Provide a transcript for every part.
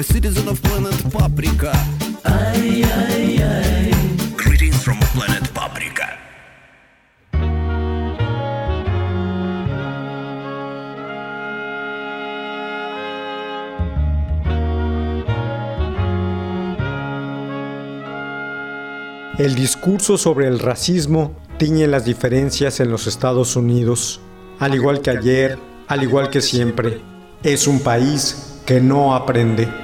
citizen of planet Paprika. Greetings from planet Paprika. El discurso sobre el racismo tiñe las diferencias en los Estados Unidos. Al igual que ayer, al igual que siempre, es un país que no aprende.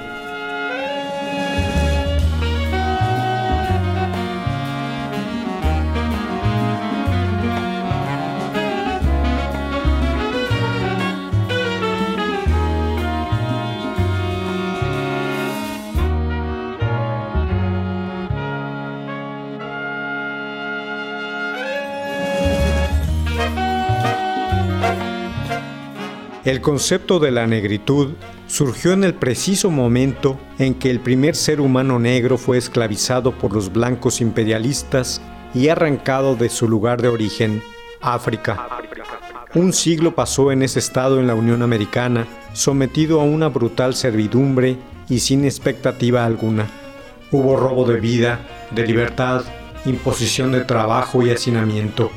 El concepto de la negritud surgió en el preciso momento en que el primer ser humano negro fue esclavizado por los blancos imperialistas y arrancado de su lugar de origen, África. Un siglo pasó en ese estado en la Unión Americana, sometido a una brutal servidumbre y sin expectativa alguna. Hubo robo de vida, de libertad, imposición de trabajo y hacinamiento.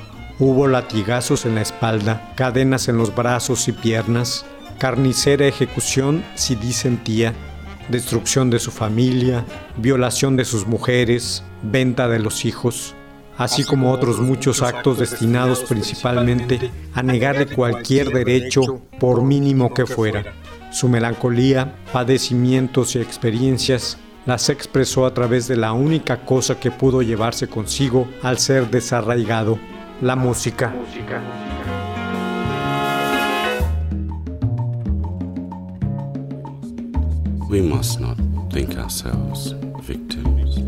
Hubo latigazos en la espalda, cadenas en los brazos y piernas, carnicera ejecución si disentía, destrucción de su familia, violación de sus mujeres, venta de los hijos, así como otros muchos actos destinados principalmente a negarle cualquier derecho, por mínimo que fuera. Su melancolía, padecimientos y experiencias las expresó a través de la única cosa que pudo llevarse consigo al ser desarraigado, la música. We must not think ourselves victims,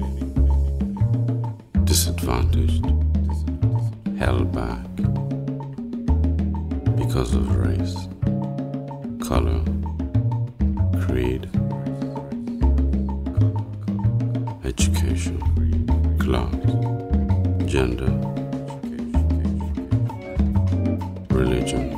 disadvantaged, held back because of race, color, creed, education, class, gender, future.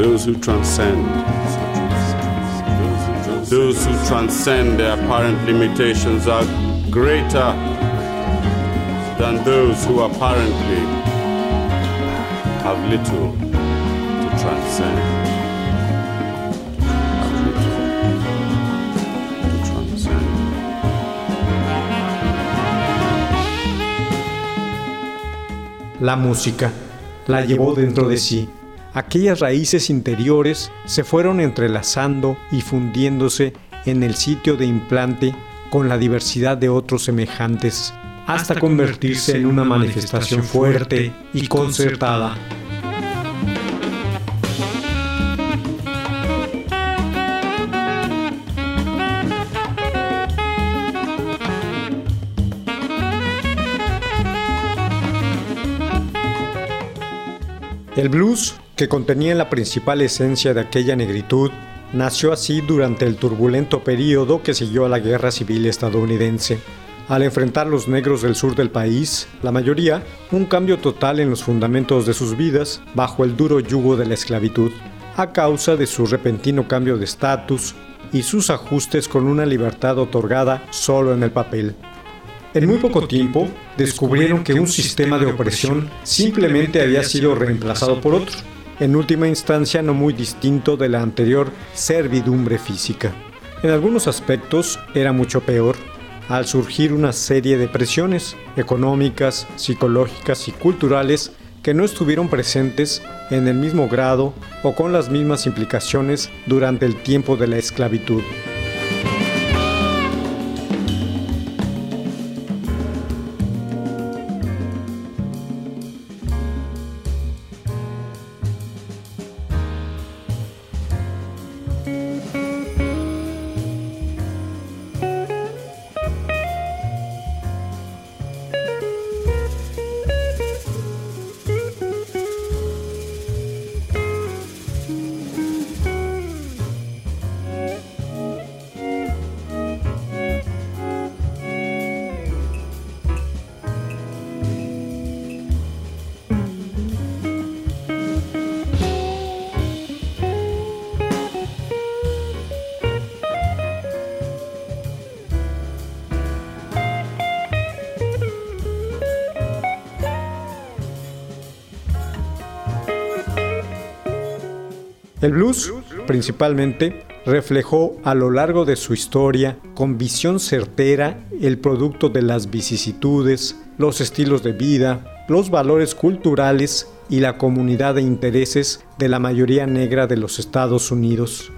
Those who transcend, those who transcend their apparent limitations are greater than those who apparently have little to transcend. La música la llevó dentro de sí. Aquellas raíces interiores se fueron entrelazando y fundiéndose en el sitio de implante con la diversidad de otros semejantes, hasta convertirse en una manifestación fuerte y concertada. El blues, que contenía la principal esencia de aquella negritud, nació así durante el turbulento período que siguió a la Guerra Civil estadounidense. Al enfrentar los negros del sur del país, la mayoría, un cambio total en los fundamentos de sus vidas bajo el duro yugo de la esclavitud, a causa de su repentino cambio de estatus y sus ajustes con una libertad otorgada solo en el papel. En muy poco tiempo, descubrieron que un sistema de opresión simplemente había sido reemplazado por otro, en última instancia no muy distinto de la anterior servidumbre física. En algunos aspectos era mucho peor, al surgir una serie de presiones económicas, psicológicas y culturales que no estuvieron presentes en el mismo grado o con las mismas implicaciones durante el tiempo de la esclavitud. El blues, principalmente, reflejó a lo largo de su historia, con visión certera, el producto de las vicisitudes, los estilos de vida, los valores culturales y la comunidad de intereses de la mayoría negra de los Estados Unidos.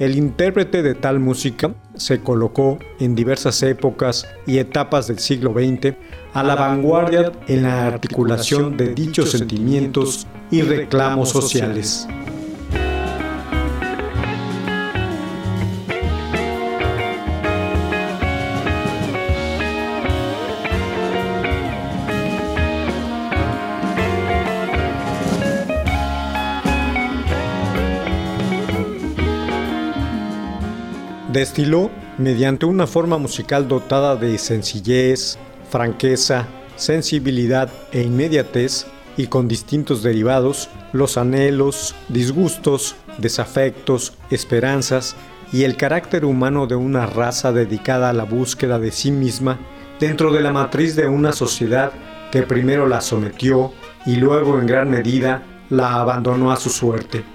El intérprete de tal música se colocó en diversas épocas y etapas del siglo XX a la vanguardia en la articulación de dichos sentimientos y reclamos sociales. Destiló, mediante una forma musical dotada de sencillez, franqueza, sensibilidad e inmediatez, y con distintos derivados, los anhelos, disgustos, desafectos, esperanzas y el carácter humano de una raza dedicada a la búsqueda de sí misma dentro de la matriz de una sociedad que primero la sometió y luego en gran medida la abandonó a su suerte.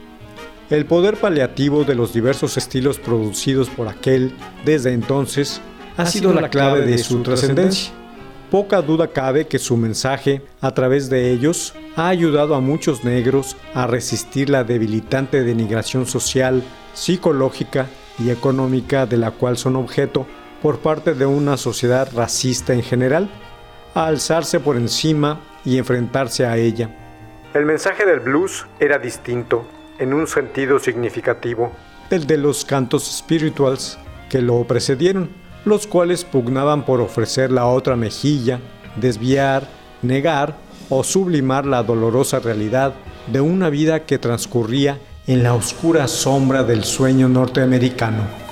El poder paliativo de los diversos estilos producidos por aquel desde entonces ha sido la clave de su trascendencia. Poca duda cabe que su mensaje, a través de ellos, ha ayudado a muchos negros a resistir la debilitante denigración social, psicológica y económica de la cual son objeto por parte de una sociedad racista en general, a alzarse por encima y enfrentarse a ella. El mensaje del blues era distinto, en un sentido significativo del de los cantos spirituals que lo precedieron, los cuales pugnaban por ofrecer la otra mejilla, desviar, negar o sublimar la dolorosa realidad de una vida que transcurría en la oscura sombra del sueño norteamericano.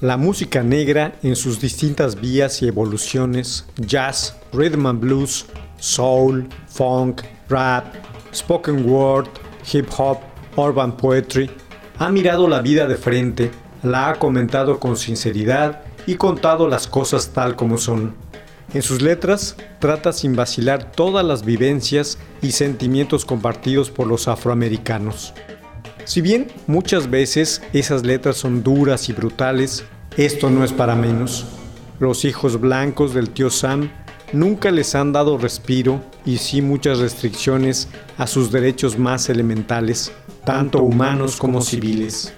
La música negra en sus distintas vías y evoluciones, jazz, rhythm and blues, soul, funk, rap, spoken word, hip hop, urban poetry, ha mirado la vida de frente, la ha comentado con sinceridad y contado las cosas tal como son. En sus letras trata sin vacilar todas las vivencias y sentimientos compartidos por los afroamericanos. Si bien muchas veces esas letras son duras y brutales, esto no es para menos. Los hijos blancos del tío Sam nunca les han dado respiro y sí muchas restricciones a sus derechos más elementales, tanto humanos como civiles.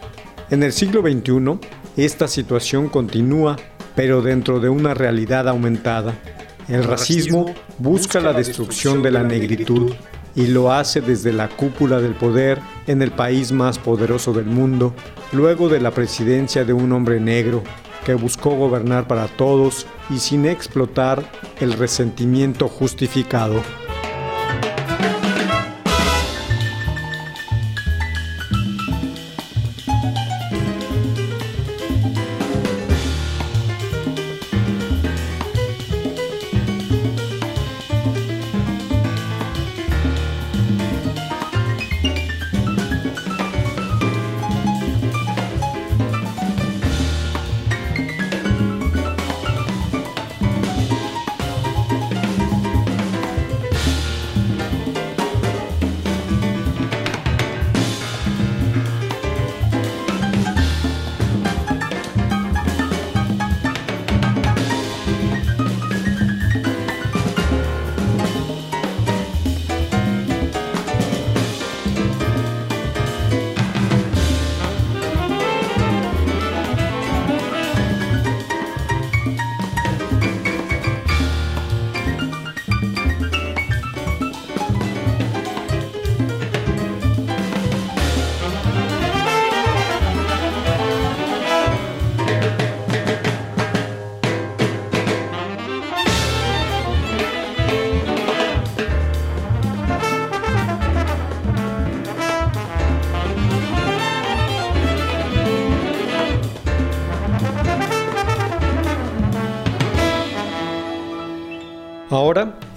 En el siglo XXI, esta situación continúa, pero dentro de una realidad aumentada. El racismo busca la destrucción de la negritud y lo hace desde la cúpula del poder en el país más poderoso del mundo, luego de la presidencia de un hombre negro que buscó gobernar para todos y sin explotar el resentimiento justificado.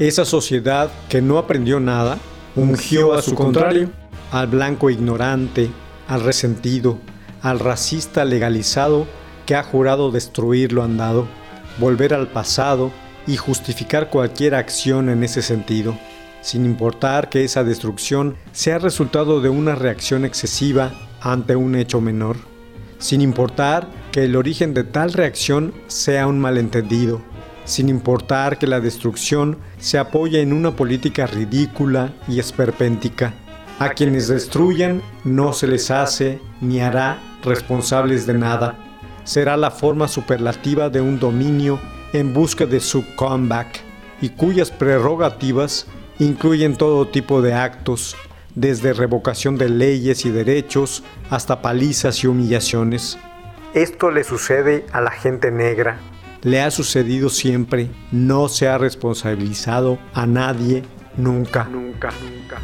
Esa sociedad que no aprendió nada, ungió a su contrario, al blanco ignorante, al resentido, al racista legalizado que ha jurado destruir lo andado, volver al pasado y justificar cualquier acción en ese sentido, sin importar que esa destrucción sea resultado de una reacción excesiva ante un hecho menor, sin importar que el origen de tal reacción sea un malentendido sin importar que la destrucción se apoye en una política ridícula y esperpéntica. A quienes destruyan no se les hace ni hará responsables de nada. Será la forma superlativa de un dominio en busca de su comeback y cuyas prerrogativas incluyen todo tipo de actos, desde revocación de leyes y derechos hasta palizas y humillaciones. Esto le sucede a la gente negra, le ha sucedido siempre, no se ha responsabilizado a nadie nunca. Nunca, nunca.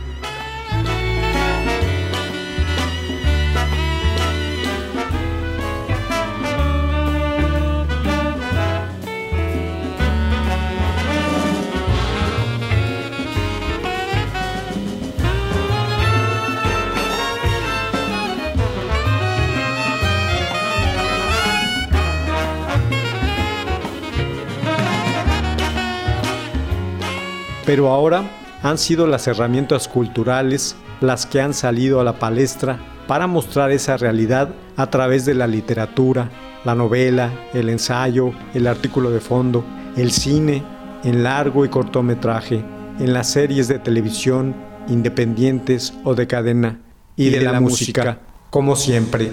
Pero ahora han sido las herramientas culturales las que han salido a la palestra para mostrar esa realidad a través de la literatura, la novela, el ensayo, el artículo de fondo, el cine, en largo y cortometraje, en las series de televisión, independientes o de cadena, y, de, la, música, como siempre.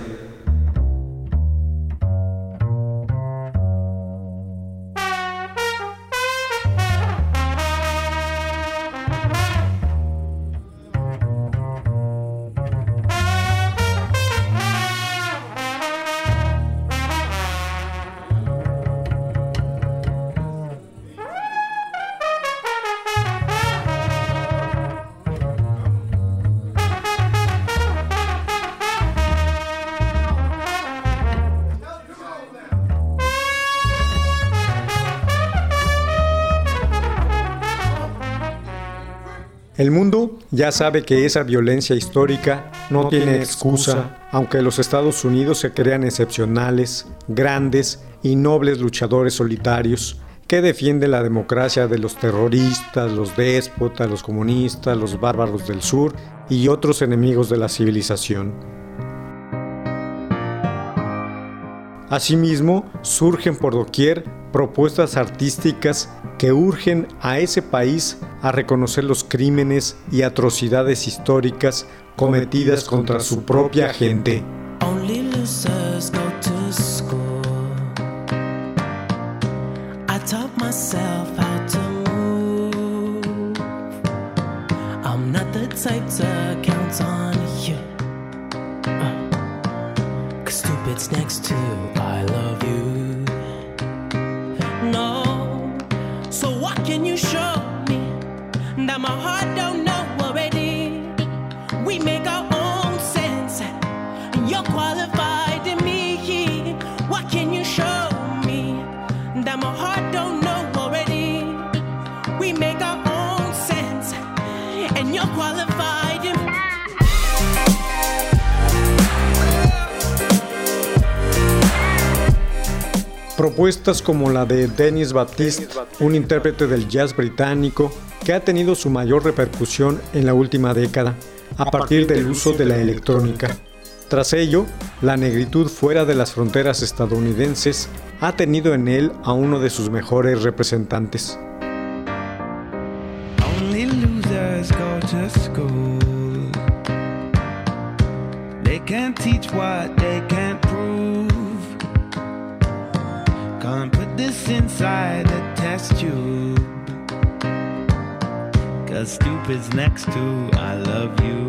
El mundo ya sabe que esa violencia histórica no tiene excusa, aunque los Estados Unidos se crean excepcionales, grandes y nobles luchadores solitarios que defienden la democracia de los terroristas, los déspotas, los comunistas, los bárbaros del sur y otros enemigos de la civilización. Asimismo, surgen por doquier propuestas artísticas que urgen a ese país a reconocer los crímenes y atrocidades históricas cometidas contra su propia gente. Propuestas como la de Dennis Baptiste, un intérprete del jazz británico que ha tenido su mayor repercusión en la última década, a partir del uso de la electrónica. Tras ello, la negritud fuera de las fronteras estadounidenses ha tenido en él a uno de sus mejores representantes. Only losers go to school. They can't teach what they can't prove. Can't put this inside the test tube. Cause stupid's next to I love you.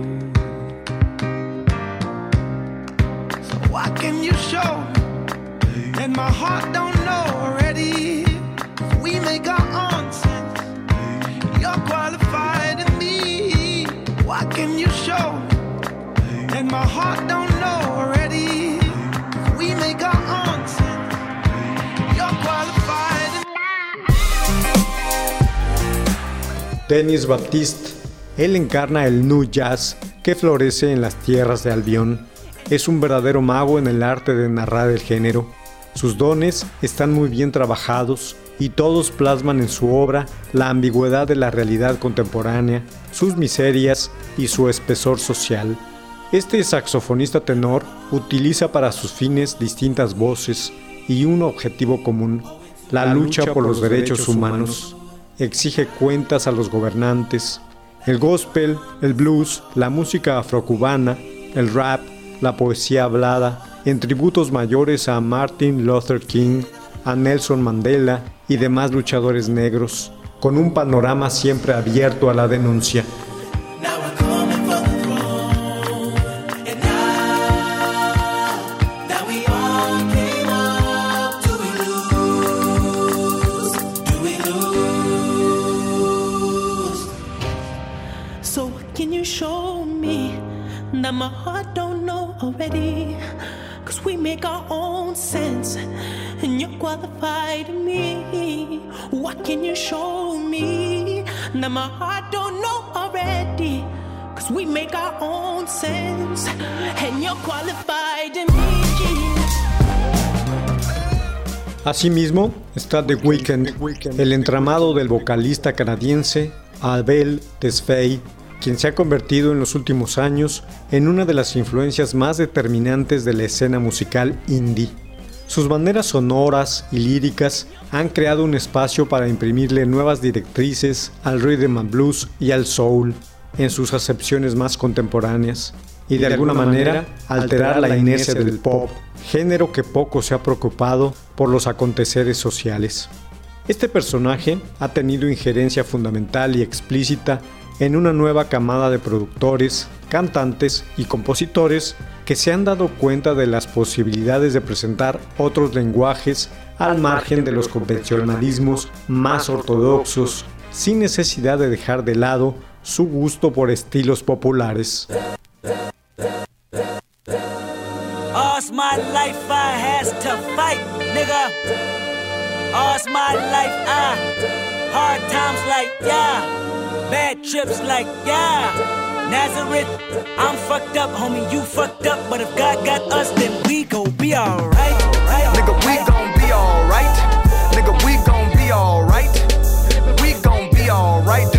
So what can you show? And my heart don't know already. We make our own sense. You're qualified to me. What can you show? And my heart don't Dennis Baptiste, él encarna el nu jazz que florece en las tierras de Albión. Es un verdadero mago en el arte de narrar el género. Sus dones están muy bien trabajados y todos plasman en su obra la ambigüedad de la realidad contemporánea, sus miserias y su espesor social. Este saxofonista tenor utiliza para sus fines distintas voces y un objetivo común, la, lucha, por los derechos humanos. Exige cuentas a los gobernantes. El gospel, el blues, la música afrocubana, el rap, la poesía hablada, en tributos mayores a Martin Luther King, a Nelson Mandela y demás luchadores negros, con un panorama siempre abierto a la denuncia. Already? Cause we make our own sense and you're qualified me. What can you show me that my heart don't know already? Cause we make our own sense and you're qualified me. Asimismo, está The Weeknd, el entramado del vocalista canadiense Abel Tesfaye, quien se ha convertido en los últimos años en una de las influencias más determinantes de la escena musical indie. Sus maneras sonoras y líricas han creado un espacio para imprimirle nuevas directrices al rhythm and blues y al soul en sus acepciones más contemporáneas y de, alguna manera alterar la inercia del pop, género que poco se ha preocupado por los aconteceres sociales. Este personaje ha tenido injerencia fundamental y explícita en una nueva camada de productores, cantantes y compositores que se han dado cuenta de las posibilidades de presentar otros lenguajes al margen de los convencionalismos más ortodoxos, sin necesidad de dejar de lado su gusto por estilos populares. Bad trips like, yeah. Nazareth, I'm fucked up, homie, you fucked up. But if God got us, then we gon' be alright. Nigga, we gon' be alright. Nigga, we gon' be alright. We gon' be alright.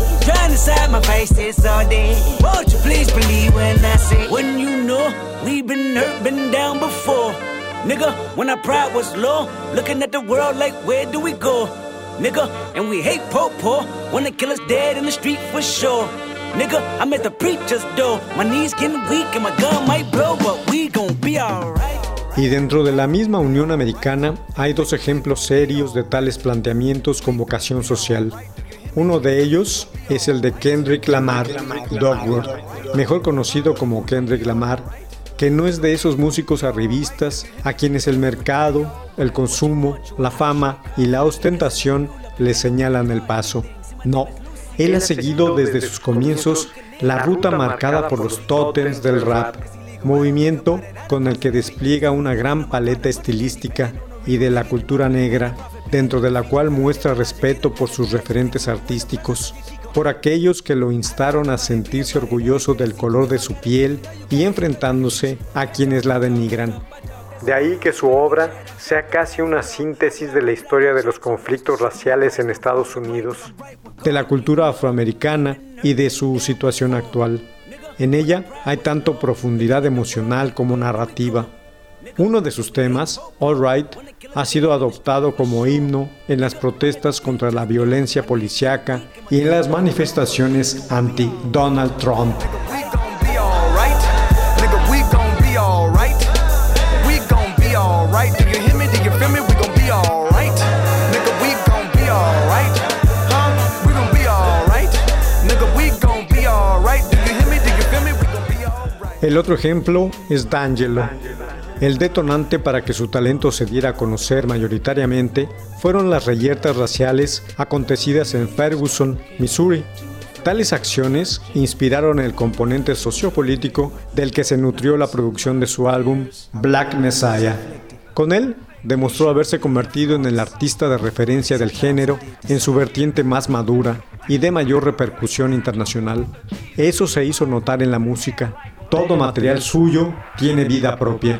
Trying to side my faces all day. Won't you please believe when I say, when you know we've been hurt, been down before. Nigga, when our pride was low, looking at the world like, where do we go? Nigga, and we hate po po. Wanna kill us dead in the street for sure. Nigga, I'm at the preacher's door. My knees getting weak and my gun might blow, but we gon' be alright. Y dentro de la misma Unión Americana hay dos ejemplos serios de tales planteamientos con vocación social. Uno de ellos es el de Kendrick Lamar Dogwood, mejor conocido como Kendrick Lamar, que no es de esos músicos arribistas a quienes el mercado, el consumo, la fama y la ostentación le señalan el paso. No, él ha seguido desde sus comienzos la ruta marcada por los tótems del rap, movimiento con el que despliega una gran paleta estilística y de la cultura negra, dentro de la cual muestra respeto por sus referentes artísticos, por aquellos que lo instaron a sentirse orgulloso del color de su piel y enfrentándose a quienes la denigran. De ahí que su obra sea casi una síntesis de la historia de los conflictos raciales en Estados Unidos, de la cultura afroamericana y de su situación actual. En ella hay tanto profundidad emocional como narrativa. Uno de sus temas, All Right, ha sido adoptado como himno en las protestas contra la violencia policiaca y en las manifestaciones anti-Donald Trump. El otro ejemplo es D'Angelo. El detonante para que su talento se diera a conocer mayoritariamente fueron las reyertas raciales acontecidas en Ferguson, Missouri. Tales acciones inspiraron el componente sociopolítico del que se nutrió la producción de su álbum Black Messiah. Con él demostró haberse convertido en el artista de referencia del género en su vertiente más madura y de mayor repercusión internacional. Eso se hizo notar en la música. Todo material suyo tiene vida propia.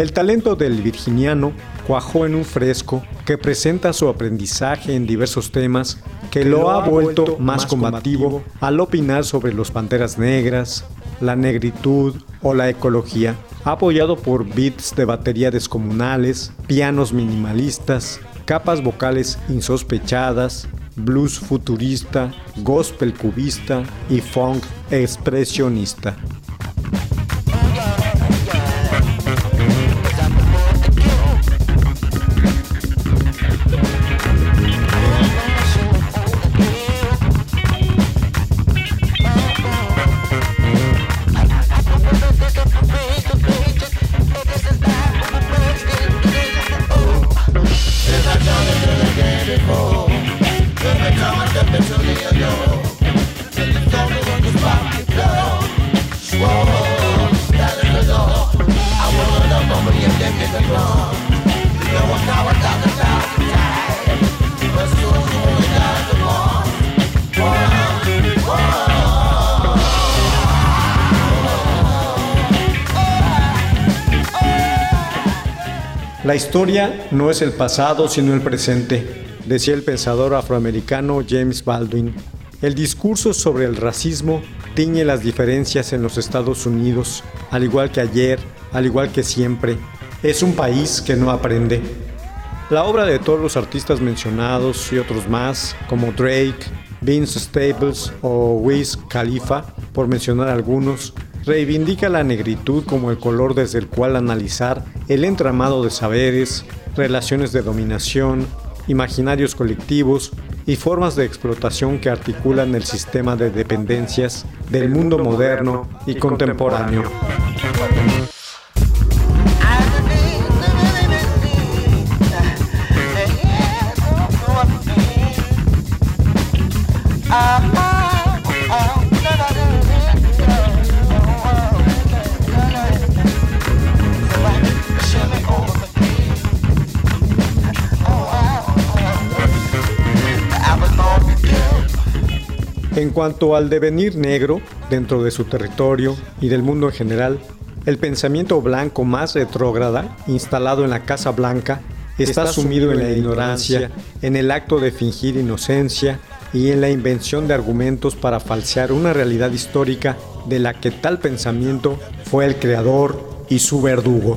El talento del virginiano cuajó en un fresco que presenta su aprendizaje en diversos temas que lo ha vuelto más combativo al opinar sobre los panteras negras, la negritud o la ecología, apoyado por beats de batería descomunales, pianos minimalistas, capas vocales insospechadas, blues futurista, gospel cubista y funk expresionista. Historia no es el pasado, sino el presente, decía el pensador afroamericano James Baldwin. El discurso sobre el racismo tiñe las diferencias en los Estados Unidos, al igual que ayer, al igual que siempre. Es un país que no aprende. La obra de todos los artistas mencionados y otros más, como Drake, Vince Staples o Wiz Khalifa, por mencionar algunos, reivindica la negritud como el color desde el cual analizar el entramado de saberes, relaciones de dominación, imaginarios colectivos y formas de explotación que articulan el sistema de dependencias del mundo moderno y contemporáneo. En cuanto al devenir negro dentro de su territorio y del mundo en general, el pensamiento blanco más retrógrada, instalado en la Casa Blanca, está sumido en la ignorancia, en el acto de fingir inocencia y en la invención de argumentos para falsear una realidad histórica de la que tal pensamiento fue el creador y su verdugo.